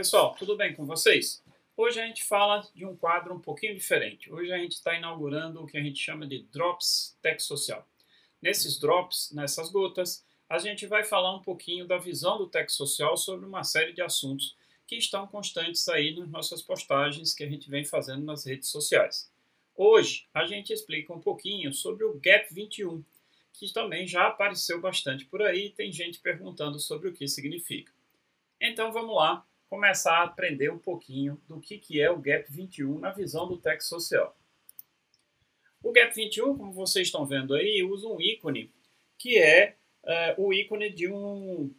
pessoal, tudo bem com vocês? Hoje a gente fala de um quadro um pouquinho diferente. Hoje a gente está inaugurando o que a gente chama de Drops Tech Social. Nesses drops, nessas gotas, a gente vai falar um pouquinho da visão do Tech Social sobre uma série de assuntos que estão constantes aí nas nossas postagens que a gente vem fazendo nas redes sociais. Hoje a gente explica um pouquinho sobre o Gap 21, que também já apareceu bastante por aí, tem gente perguntando sobre o que significa. Então vamos lá começar a aprender um pouquinho do que, que é o Gap 21 na visão do Tech Social. O Gap 21, como vocês estão vendo aí, usa um ícone que é uh, o ícone de um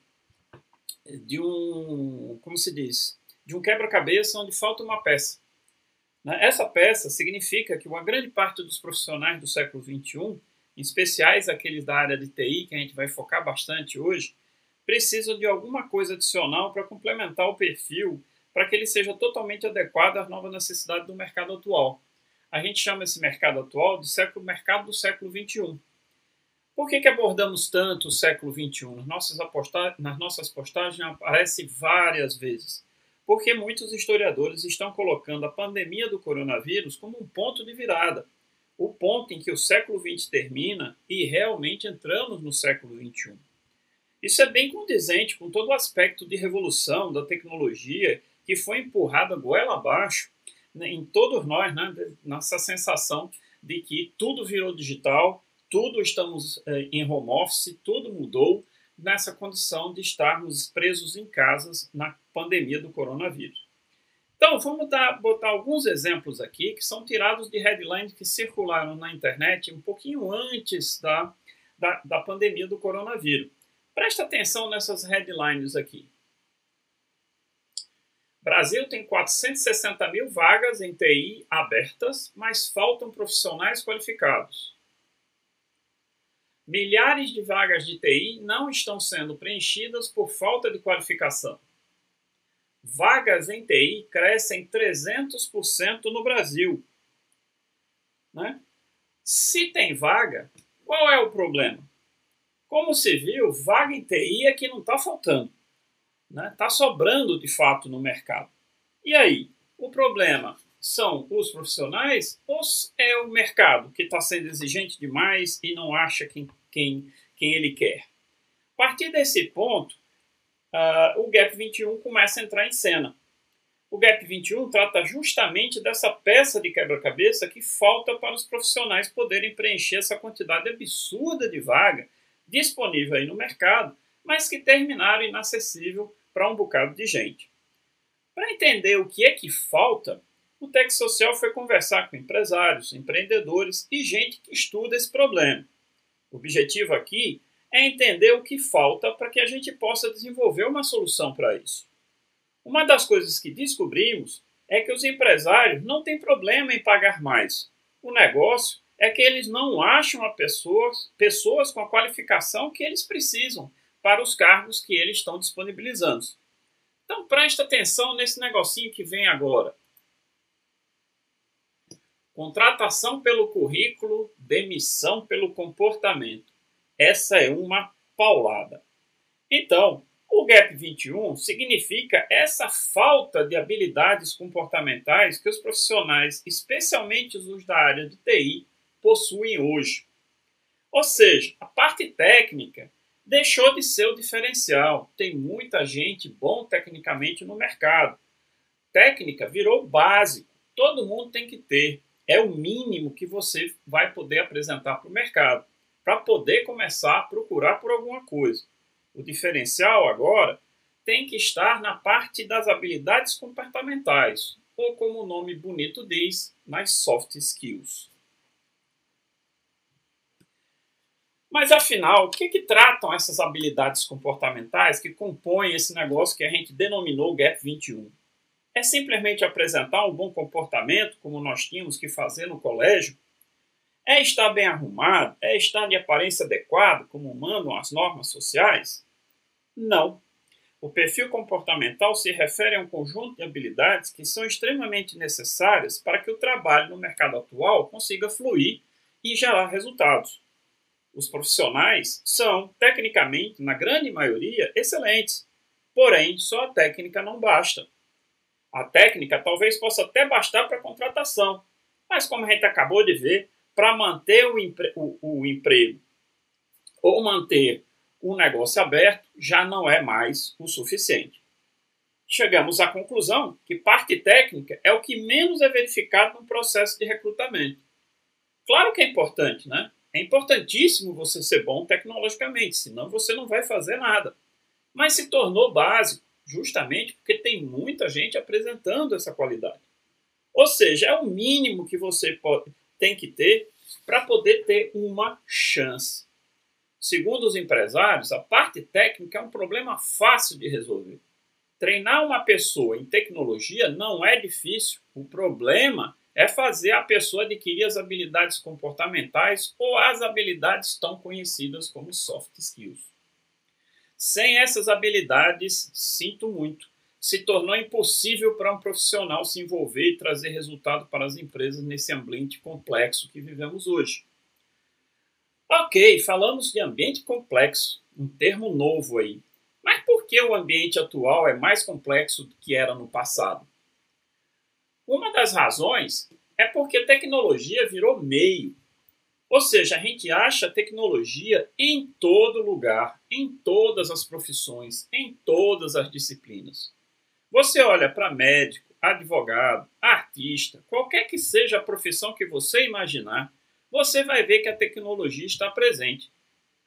de um como se diz de um quebra-cabeça onde falta uma peça. Né? Essa peça significa que uma grande parte dos profissionais do século 21, em especiais aqueles da área de TI que a gente vai focar bastante hoje, precisam de alguma coisa adicional para complementar o perfil para que ele seja totalmente adequado às novas necessidades do mercado atual. A gente chama esse mercado atual de século, mercado do século 21. Por que, que abordamos tanto o século 21? Nas nossas, nas nossas postagens aparece várias vezes. Porque muitos historiadores estão colocando a pandemia do coronavírus como um ponto de virada. O ponto em que o século 20 termina e realmente entramos no século 21. Isso é bem condizente com todo o aspecto de revolução da tecnologia que foi empurrado goela abaixo né, em todos nós, né, nessa sensação de que tudo virou digital, tudo estamos eh, em home office, tudo mudou nessa condição de estarmos presos em casas na pandemia do coronavírus. Então, vamos dar, botar alguns exemplos aqui que são tirados de headlines que circularam na internet um pouquinho antes da, da, da pandemia do coronavírus. Presta atenção nessas headlines aqui. Brasil tem 460 mil vagas em TI abertas, mas faltam profissionais qualificados. Milhares de vagas de TI não estão sendo preenchidas por falta de qualificação. Vagas em TI crescem 300% no Brasil. Né? Se tem vaga, qual é o problema? Como se viu, vaga em TI é que não está faltando. Está né? Tá sobrando de fato no mercado. E aí? O problema são os profissionais ou é o mercado que está sendo exigente demais e não acha quem, quem, quem ele quer? A partir desse ponto, uh, o Gap 21 começa a entrar em cena. O Gap 21 trata justamente dessa peça de quebra-cabeça que falta para os profissionais poderem preencher essa quantidade absurda de vaga disponível aí no mercado, mas que terminaram inacessível para um bocado de gente. Para entender o que é que falta, o Tech Social foi conversar com empresários, empreendedores e gente que estuda esse problema. O objetivo aqui é entender o que falta para que a gente possa desenvolver uma solução para isso. Uma das coisas que descobrimos é que os empresários não têm problema em pagar mais. O negócio é que eles não acham a pessoas, pessoas com a qualificação que eles precisam para os cargos que eles estão disponibilizando. Então presta atenção nesse negocinho que vem agora. Contratação pelo currículo, demissão pelo comportamento. Essa é uma paulada. Então, o Gap 21 significa essa falta de habilidades comportamentais que os profissionais, especialmente os da área de TI, possuem hoje. Ou seja, a parte técnica deixou de ser o diferencial. Tem muita gente bom tecnicamente no mercado. Técnica virou básico. Todo mundo tem que ter. É o mínimo que você vai poder apresentar para o mercado para poder começar a procurar por alguma coisa. O diferencial agora tem que estar na parte das habilidades comportamentais, ou como o nome bonito diz, nas soft skills. Mas afinal, o que, que tratam essas habilidades comportamentais que compõem esse negócio que a gente denominou Gap 21? É simplesmente apresentar um bom comportamento, como nós tínhamos que fazer no colégio? É estar bem arrumado? É estar de aparência adequada, como mandam as normas sociais? Não. O perfil comportamental se refere a um conjunto de habilidades que são extremamente necessárias para que o trabalho no mercado atual consiga fluir e gerar resultados os profissionais são, tecnicamente, na grande maioria, excelentes. Porém, só a técnica não basta. A técnica talvez possa até bastar para a contratação, mas como a gente acabou de ver, para manter o, empre o, o emprego ou manter o negócio aberto já não é mais o suficiente. Chegamos à conclusão que parte técnica é o que menos é verificado no processo de recrutamento. Claro que é importante, né? É importantíssimo você ser bom tecnologicamente, senão você não vai fazer nada. Mas se tornou básico justamente porque tem muita gente apresentando essa qualidade. Ou seja, é o mínimo que você pode, tem que ter para poder ter uma chance. Segundo os empresários, a parte técnica é um problema fácil de resolver. Treinar uma pessoa em tecnologia não é difícil. O problema é fazer a pessoa adquirir as habilidades comportamentais ou as habilidades tão conhecidas como soft skills. Sem essas habilidades, sinto muito, se tornou impossível para um profissional se envolver e trazer resultado para as empresas nesse ambiente complexo que vivemos hoje. Ok, falamos de ambiente complexo, um termo novo aí. Mas por que o ambiente atual é mais complexo do que era no passado? Uma das razões é porque tecnologia virou meio. Ou seja, a gente acha tecnologia em todo lugar, em todas as profissões, em todas as disciplinas. Você olha para médico, advogado, artista, qualquer que seja a profissão que você imaginar, você vai ver que a tecnologia está presente.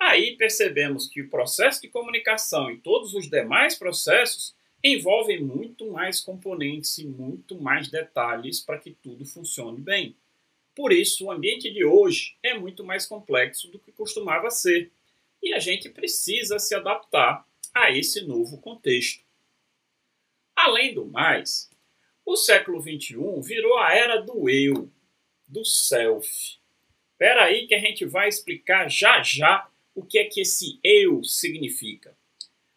Aí percebemos que o processo de comunicação e todos os demais processos envolvem muito mais componentes e muito mais detalhes para que tudo funcione bem. Por isso, o ambiente de hoje é muito mais complexo do que costumava ser, e a gente precisa se adaptar a esse novo contexto. Além do mais, o século XXI virou a era do eu, do self. Espera aí que a gente vai explicar já já o que é que esse eu significa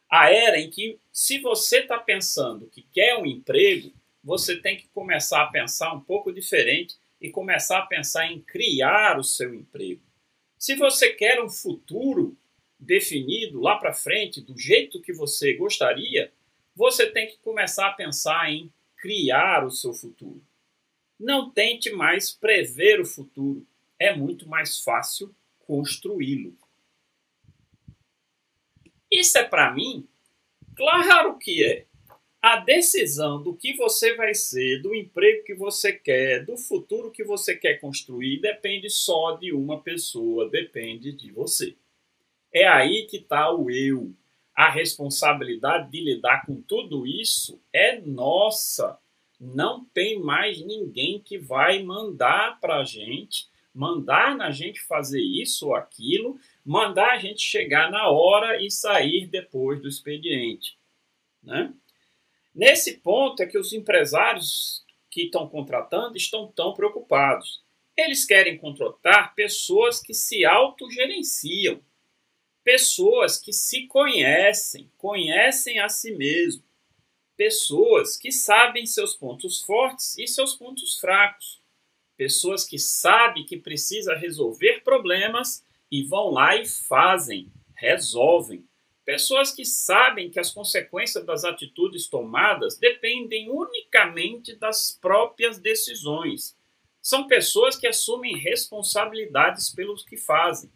a era em que, se você está pensando que quer um emprego, você tem que começar a pensar um pouco diferente e começar a pensar em criar o seu emprego. Se você quer um futuro definido lá para frente, do jeito que você gostaria, você tem que começar a pensar em criar o seu futuro. Não tente mais prever o futuro, é muito mais fácil construí-lo. Isso é para mim? Claro que é. A decisão do que você vai ser, do emprego que você quer, do futuro que você quer construir, depende só de uma pessoa, depende de você. É aí que está o eu. A responsabilidade de lidar com tudo isso é nossa. Não tem mais ninguém que vai mandar para a gente, mandar na gente fazer isso ou aquilo, mandar a gente chegar na hora e sair depois do expediente. Né? Nesse ponto é que os empresários que estão contratando estão tão preocupados. Eles querem contratar pessoas que se autogerenciam, pessoas que se conhecem, conhecem a si mesmo, pessoas que sabem seus pontos fortes e seus pontos fracos, pessoas que sabem que precisa resolver problemas e vão lá e fazem, resolvem. Pessoas que sabem que as consequências das atitudes tomadas dependem unicamente das próprias decisões. São pessoas que assumem responsabilidades pelos que fazem.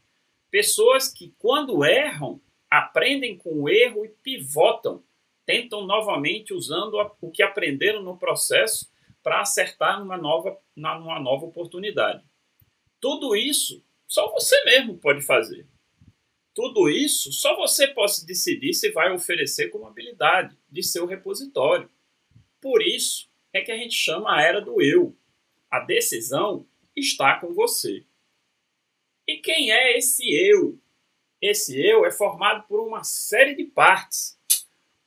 Pessoas que, quando erram, aprendem com o erro e pivotam, tentam novamente usando o que aprenderam no processo para acertar numa nova, numa nova oportunidade. Tudo isso só você mesmo pode fazer. Tudo isso só você pode decidir se vai oferecer como habilidade de seu repositório. Por isso é que a gente chama a era do eu. A decisão está com você. E quem é esse eu? Esse eu é formado por uma série de partes: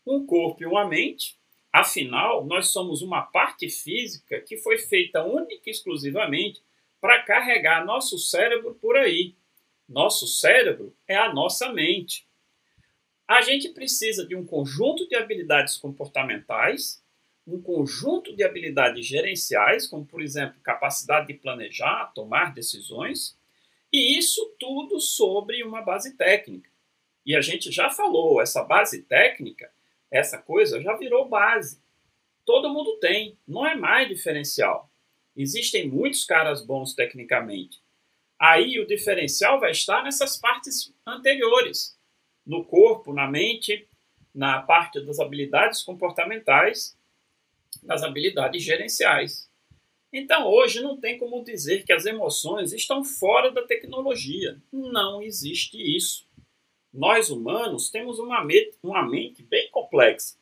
um corpo e uma mente. Afinal, nós somos uma parte física que foi feita única e exclusivamente para carregar nosso cérebro por aí. Nosso cérebro é a nossa mente. A gente precisa de um conjunto de habilidades comportamentais, um conjunto de habilidades gerenciais, como por exemplo, capacidade de planejar, tomar decisões, e isso tudo sobre uma base técnica. E a gente já falou, essa base técnica, essa coisa já virou base. todo mundo tem, não é mais diferencial. Existem muitos caras bons tecnicamente. Aí o diferencial vai estar nessas partes anteriores, no corpo, na mente, na parte das habilidades comportamentais, das habilidades gerenciais. Então, hoje não tem como dizer que as emoções estão fora da tecnologia. Não existe isso. Nós humanos temos uma uma mente bem complexa,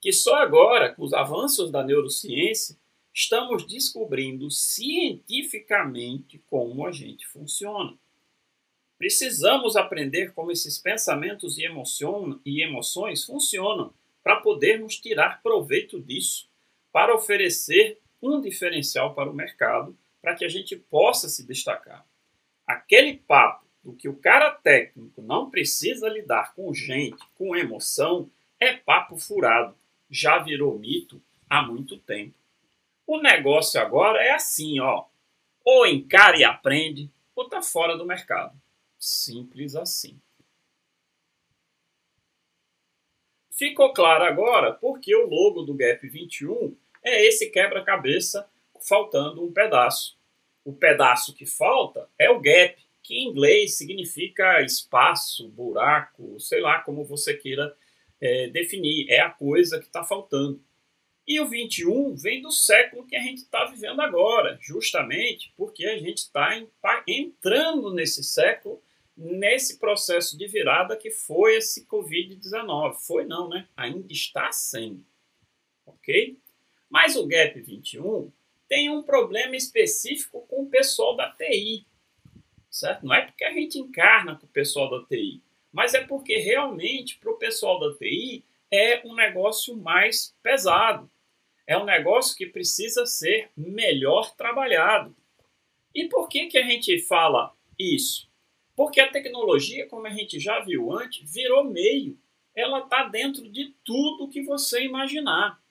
que só agora, com os avanços da neurociência, estamos descobrindo cientificamente como a gente funciona. Precisamos aprender como esses pensamentos e, emocion, e emoções funcionam para podermos tirar proveito disso, para oferecer um diferencial para o mercado, para que a gente possa se destacar. Aquele papo do que o cara técnico não precisa lidar com gente, com emoção, é papo furado. Já virou mito há muito tempo. O negócio agora é assim, ó. Ou encara e aprende, ou tá fora do mercado. Simples assim. Ficou claro agora porque o logo do Gap 21 é esse quebra-cabeça faltando um pedaço. O pedaço que falta é o gap, que em inglês significa espaço, buraco, sei lá como você queira é, definir. É a coisa que está faltando. E o 21 vem do século que a gente está vivendo agora, justamente porque a gente está entrando nesse século, nesse processo de virada que foi esse Covid-19. Foi não, né? Ainda está sendo. Ok? Mas o GAP 21 tem um problema específico com o pessoal da TI. Certo? Não é porque a gente encarna com o pessoal da TI, mas é porque realmente para o pessoal da TI é um negócio mais pesado. É um negócio que precisa ser melhor trabalhado. E por que, que a gente fala isso? Porque a tecnologia, como a gente já viu antes, virou meio. Ela está dentro de tudo que você imaginar.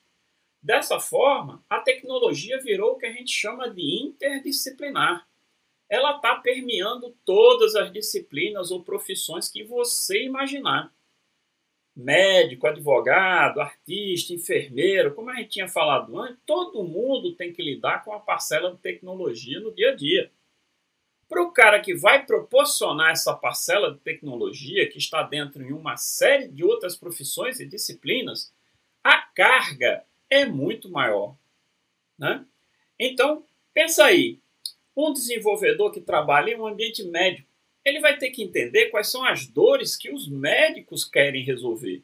Dessa forma, a tecnologia virou o que a gente chama de interdisciplinar. Ela está permeando todas as disciplinas ou profissões que você imaginar. Médico, advogado, artista, enfermeiro, como a gente tinha falado antes, todo mundo tem que lidar com a parcela de tecnologia no dia a dia. Para o cara que vai proporcionar essa parcela de tecnologia, que está dentro de uma série de outras profissões e disciplinas, a carga é muito maior. Né? Então, pensa aí, um desenvolvedor que trabalha em um ambiente médico, ele vai ter que entender quais são as dores que os médicos querem resolver.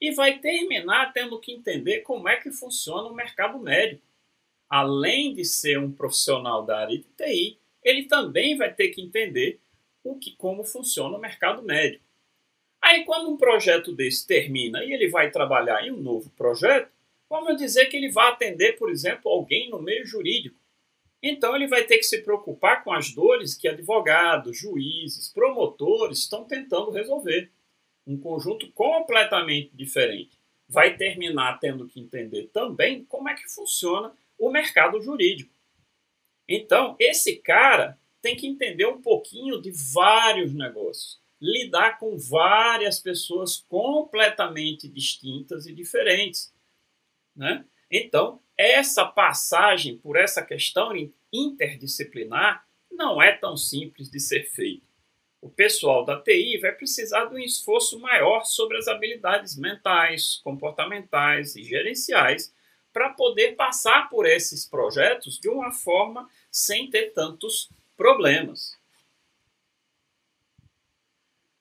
E vai terminar tendo que entender como é que funciona o mercado médico. Além de ser um profissional da área de TI, ele também vai ter que entender o que, como funciona o mercado médico. Aí, quando um projeto desse termina e ele vai trabalhar em um novo projeto, Vamos dizer que ele vai atender, por exemplo, alguém no meio jurídico. Então ele vai ter que se preocupar com as dores que advogados, juízes, promotores estão tentando resolver. Um conjunto completamente diferente. Vai terminar tendo que entender também como é que funciona o mercado jurídico. Então, esse cara tem que entender um pouquinho de vários negócios, lidar com várias pessoas completamente distintas e diferentes né? Então, essa passagem por essa questão interdisciplinar não é tão simples de ser feito. O pessoal da TI vai precisar de um esforço maior sobre as habilidades mentais, comportamentais e gerenciais para poder passar por esses projetos de uma forma sem ter tantos problemas.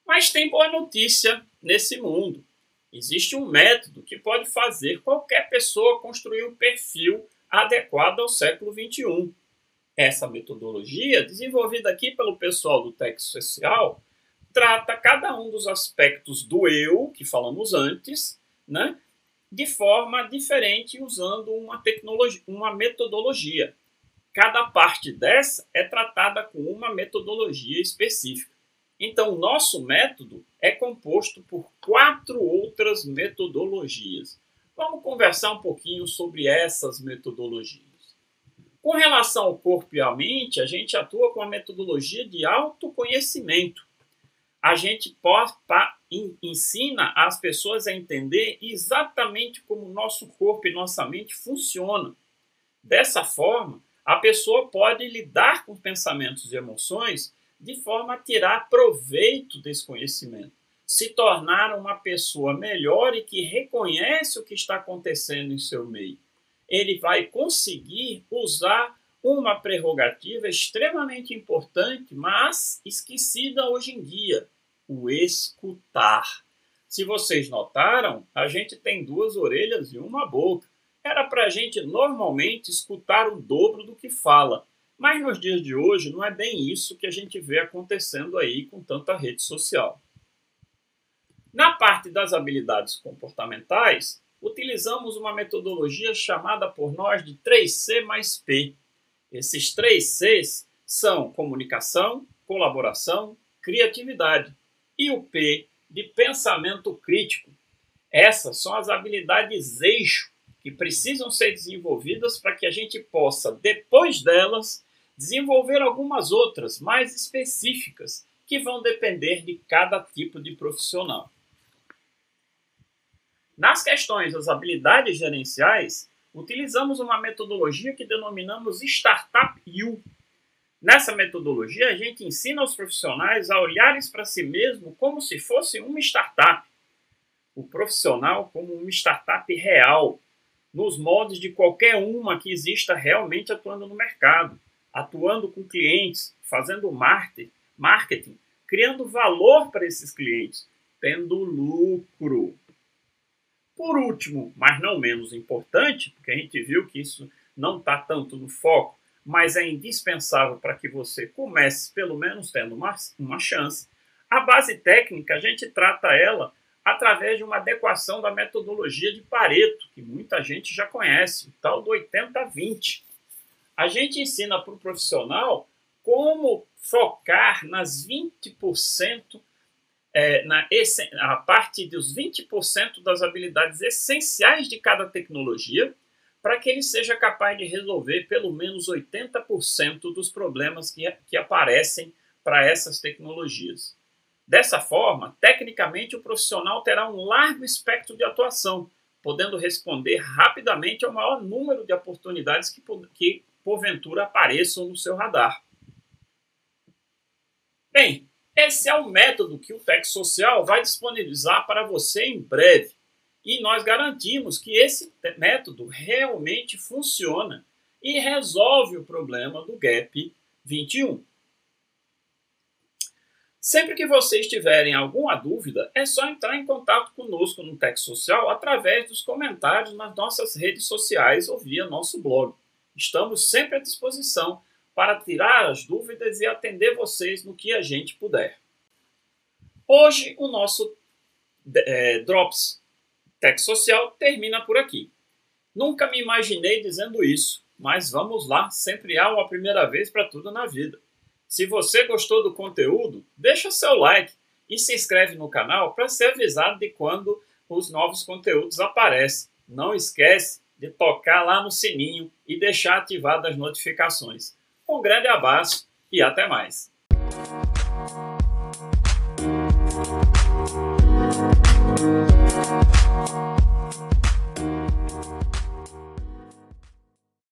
Mas tem boa notícia nesse mundo. Existe um método que pode fazer qualquer pessoa construir um perfil adequado ao século XXI. Essa metodologia, desenvolvida aqui pelo pessoal do Tech Social, trata cada um dos aspectos do eu, que falamos antes, né, de forma diferente, usando uma, tecnologia, uma metodologia. Cada parte dessa é tratada com uma metodologia específica. Então, nosso método é composto por quatro outras metodologias. Vamos conversar um pouquinho sobre essas metodologias. Com relação ao corpo e à mente, a gente atua com a metodologia de autoconhecimento. A gente ensina as pessoas a entender exatamente como nosso corpo e nossa mente funcionam. Dessa forma, a pessoa pode lidar com pensamentos e emoções de forma a tirar proveito desse conhecimento, se tornar uma pessoa melhor e que reconhece o que está acontecendo em seu meio. Ele vai conseguir usar uma prerrogativa extremamente importante, mas esquecida hoje em dia, o escutar. Se vocês notaram, a gente tem duas orelhas e uma boca. Era para a gente normalmente escutar o dobro do que fala. Mas nos dias de hoje não é bem isso que a gente vê acontecendo aí com tanta rede social. Na parte das habilidades comportamentais, utilizamos uma metodologia chamada por nós de 3C mais P. Esses três Cs são comunicação, colaboração, criatividade e o P de pensamento crítico. Essas são as habilidades eixo que precisam ser desenvolvidas para que a gente possa, depois delas, desenvolver algumas outras mais específicas que vão depender de cada tipo de profissional. Nas questões das habilidades gerenciais, utilizamos uma metodologia que denominamos Startup U. Nessa metodologia, a gente ensina os profissionais a olharem para si mesmo como se fosse uma startup. O profissional como uma startup real, nos moldes de qualquer uma que exista realmente atuando no mercado atuando com clientes, fazendo marketing, criando valor para esses clientes, tendo lucro. Por último, mas não menos importante, porque a gente viu que isso não está tanto no foco, mas é indispensável para que você comece, pelo menos, tendo uma, uma chance. A base técnica, a gente trata ela através de uma adequação da metodologia de Pareto, que muita gente já conhece, o tal do 80-20. A gente ensina para o profissional como focar nas 20%, é, na a parte dos 20% das habilidades essenciais de cada tecnologia, para que ele seja capaz de resolver pelo menos 80% dos problemas que, que aparecem para essas tecnologias. Dessa forma, tecnicamente, o profissional terá um largo espectro de atuação, podendo responder rapidamente ao maior número de oportunidades que, que porventura apareçam no seu radar. Bem, esse é o método que o Tech Social vai disponibilizar para você em breve. E nós garantimos que esse método realmente funciona e resolve o problema do Gap 21. Sempre que vocês tiverem alguma dúvida, é só entrar em contato conosco no Tech Social através dos comentários nas nossas redes sociais ou via nosso blog. Estamos sempre à disposição para tirar as dúvidas e atender vocês no que a gente puder. Hoje, o nosso é, Drops Tech Social termina por aqui. Nunca me imaginei dizendo isso, mas vamos lá, sempre há uma primeira vez para tudo na vida. Se você gostou do conteúdo, deixa seu like e se inscreve no canal para ser avisado de quando os novos conteúdos aparecem. Não esquece de tocar lá no sininho e deixar ativadas as notificações. Um grande abraço e até mais.